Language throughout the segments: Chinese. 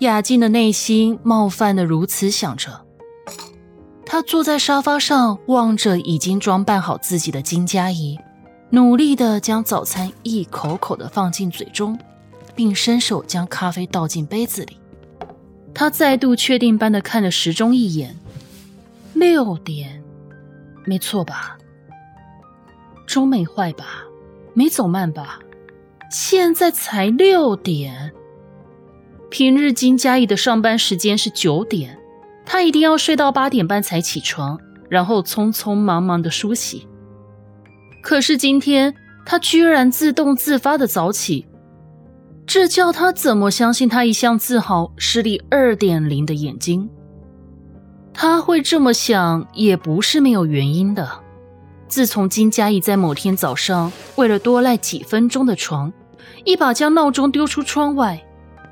雅静的内心冒犯的如此想着，她坐在沙发上，望着已经装扮好自己的金佳怡，努力的将早餐一口口的放进嘴中，并伸手将咖啡倒进杯子里。她再度确定般的看了时钟一眼，六点，没错吧？钟没坏吧？没走慢吧？现在才六点。平日金佳怡的上班时间是九点，她一定要睡到八点半才起床，然后匆匆忙忙的梳洗。可是今天她居然自动自发的早起，这叫她怎么相信她一向自豪视力二点零的眼睛？她会这么想也不是没有原因的。自从金佳怡在某天早上为了多赖几分钟的床，一把将闹钟丢出窗外。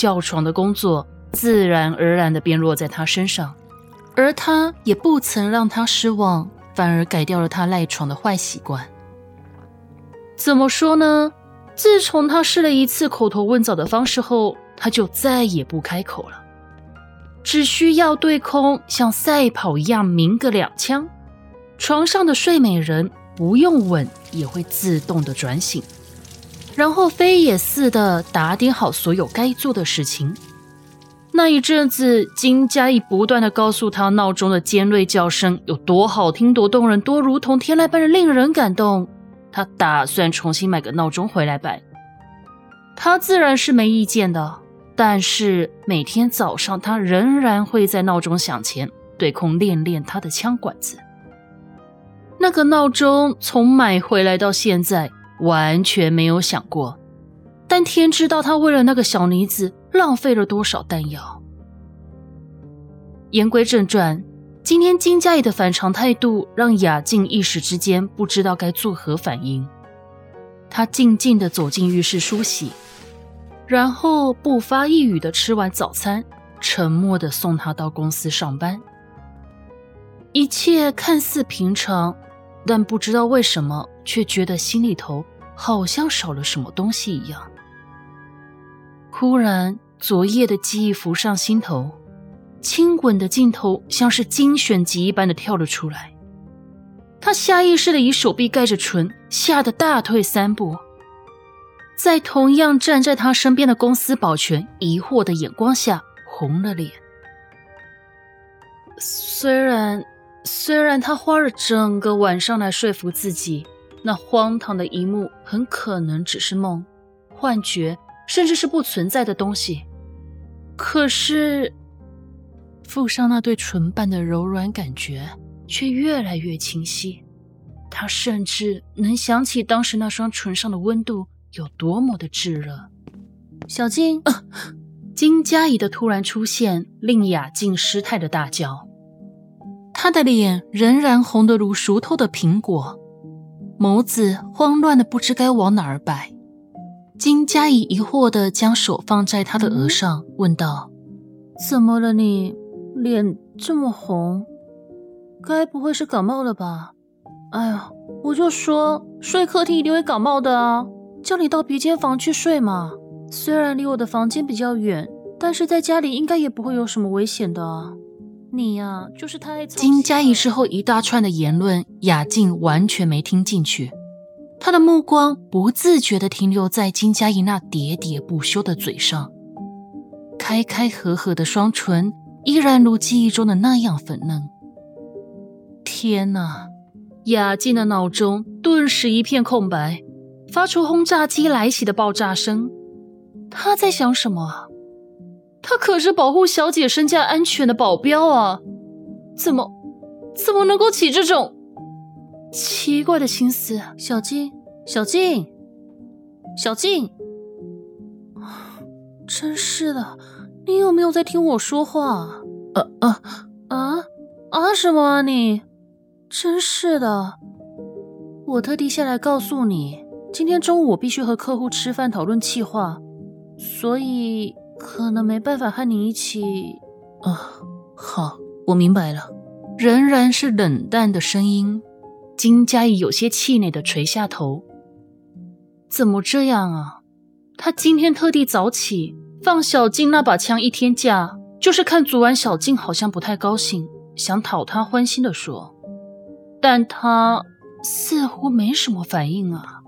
叫床的工作自然而然的便落在他身上，而他也不曾让他失望，反而改掉了他赖床的坏习惯。怎么说呢？自从他试了一次口头问早的方式后，他就再也不开口了，只需要对空像赛跑一样鸣个两枪，床上的睡美人不用吻也会自动的转醒。然后飞也似的打点好所有该做的事情。那一阵子，金佳怡不断的告诉他闹钟的尖锐叫声有多好听、多动人、多如同天籁般的令人感动。他打算重新买个闹钟回来摆。他自然是没意见的，但是每天早上他仍然会在闹钟响前对空练练他的枪管子。那个闹钟从买回来到现在。完全没有想过，但天知道他为了那个小女子浪费了多少弹药。言归正传，今天金佳怡的反常态度让雅静一时之间不知道该作何反应。她静静的走进浴室梳洗，然后不发一语的吃完早餐，沉默的送她到公司上班。一切看似平常，但不知道为什么。却觉得心里头好像少了什么东西一样。忽然，昨夜的记忆浮上心头，亲吻的镜头像是精选集一般的跳了出来。他下意识的以手臂盖着唇，吓得大退三步。在同样站在他身边的公司保全疑惑的眼光下，红了脸。虽然，虽然他花了整个晚上来说服自己。那荒唐的一幕很可能只是梦、幻觉，甚至是不存在的东西。可是，附上那对唇瓣的柔软感觉却越来越清晰。他甚至能想起当时那双唇上的温度有多么的炙热。小静，金佳怡的突然出现令雅静失态的大叫，她的脸仍然红得如熟透的苹果。眸子慌乱的不知该往哪儿摆，金佳怡疑惑的将手放在他的额上，问道：“怎么了？你脸这么红，该不会是感冒了吧？”“哎呀，我就说睡客厅一定会感冒的啊，叫你到别间房去睡嘛。虽然离我的房间比较远，但是在家里应该也不会有什么危险的啊。”你呀，就是太金佳怡之后一大串的言论，雅静完全没听进去。她的目光不自觉地停留在金佳怡那喋喋不休的嘴上，开开合合的双唇依然如记忆中的那样粉嫩。天哪！雅静的脑中顿时一片空白，发出轰炸机来袭的爆炸声。她在想什么？他可是保护小姐身家安全的保镖啊，怎么怎么能够起这种奇怪的心思？小静，小静，小静，真是的，你有没有在听我说话？啊啊啊啊！什么啊你？真是的！我特地下来告诉你，今天中午我必须和客户吃饭讨论计划，所以可能没办法和你一起。啊，好，我明白了。仍然是冷淡的声音。金佳怡有些气馁的垂下头。怎么这样啊？他今天特地早起放小静那把枪一天假，就是看昨晚小静好像不太高兴，想讨她欢心的说。但他似乎没什么反应啊。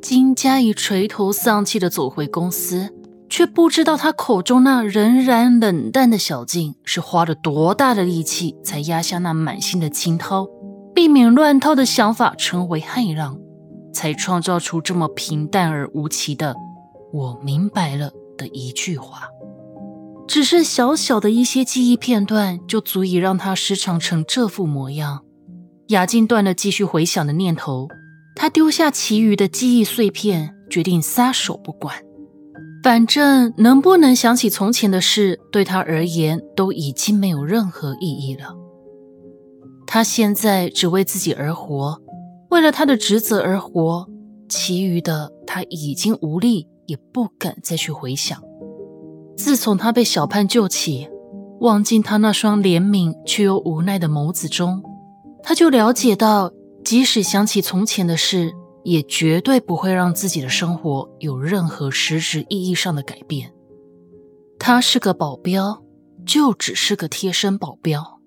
金佳怡垂头丧气的走回公司，却不知道他口中那仍然冷淡的小静是花了多大的力气才压下那满心的惊涛。避免乱套的想法成为骇浪，才创造出这么平淡而无奇的“我明白了”的一句话。只是小小的一些记忆片段，就足以让他失常成这副模样。雅静断了继续回想的念头，他丢下其余的记忆碎片，决定撒手不管。反正能不能想起从前的事，对他而言都已经没有任何意义了。他现在只为自己而活，为了他的职责而活，其余的他已经无力，也不敢再去回想。自从他被小盼救起，望进他那双怜悯却又无奈的眸子中，他就了解到，即使想起从前的事，也绝对不会让自己的生活有任何实质意义上的改变。他是个保镖，就只是个贴身保镖，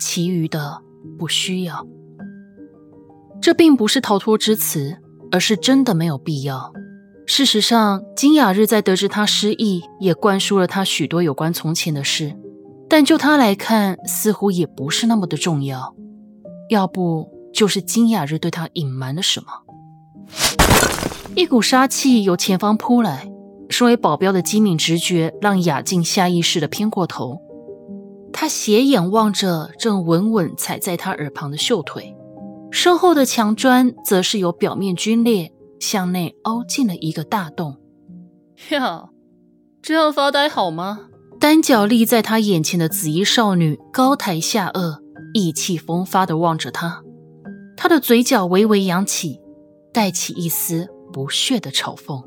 其余的。不需要，这并不是逃脱之词，而是真的没有必要。事实上，金雅日在得知他失忆，也灌输了他许多有关从前的事，但就他来看，似乎也不是那么的重要。要不就是金雅日对他隐瞒了什么。一股杀气由前方扑来，身为保镖的机敏直觉让雅静下意识的偏过头。她斜眼望着正稳稳踩在他耳旁的秀腿，身后的墙砖则是由表面皲裂向内凹进了一个大洞。呀，这样发呆好吗？单脚立在他眼前的紫衣少女高抬下颚，意气风发地望着他，她的嘴角微微扬起，带起一丝不屑的嘲讽。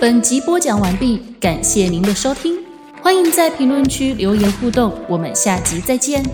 本集播讲完毕，感谢您的收听，欢迎在评论区留言互动，我们下集再见。